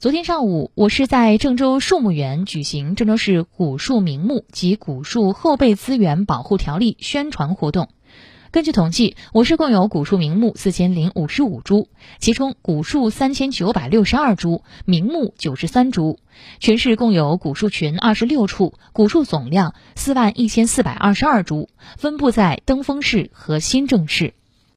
昨天上午我市在郑州树木园举行郑州市古树名木及古树后备资源保护条例宣传活动。根据统计我市共有古树名木四千零五十五株其中古树三千九百六十二株名木九十三株。全市共有古树群二十六处古树总量四万一千四百二十二株分布在登封市和新郑市。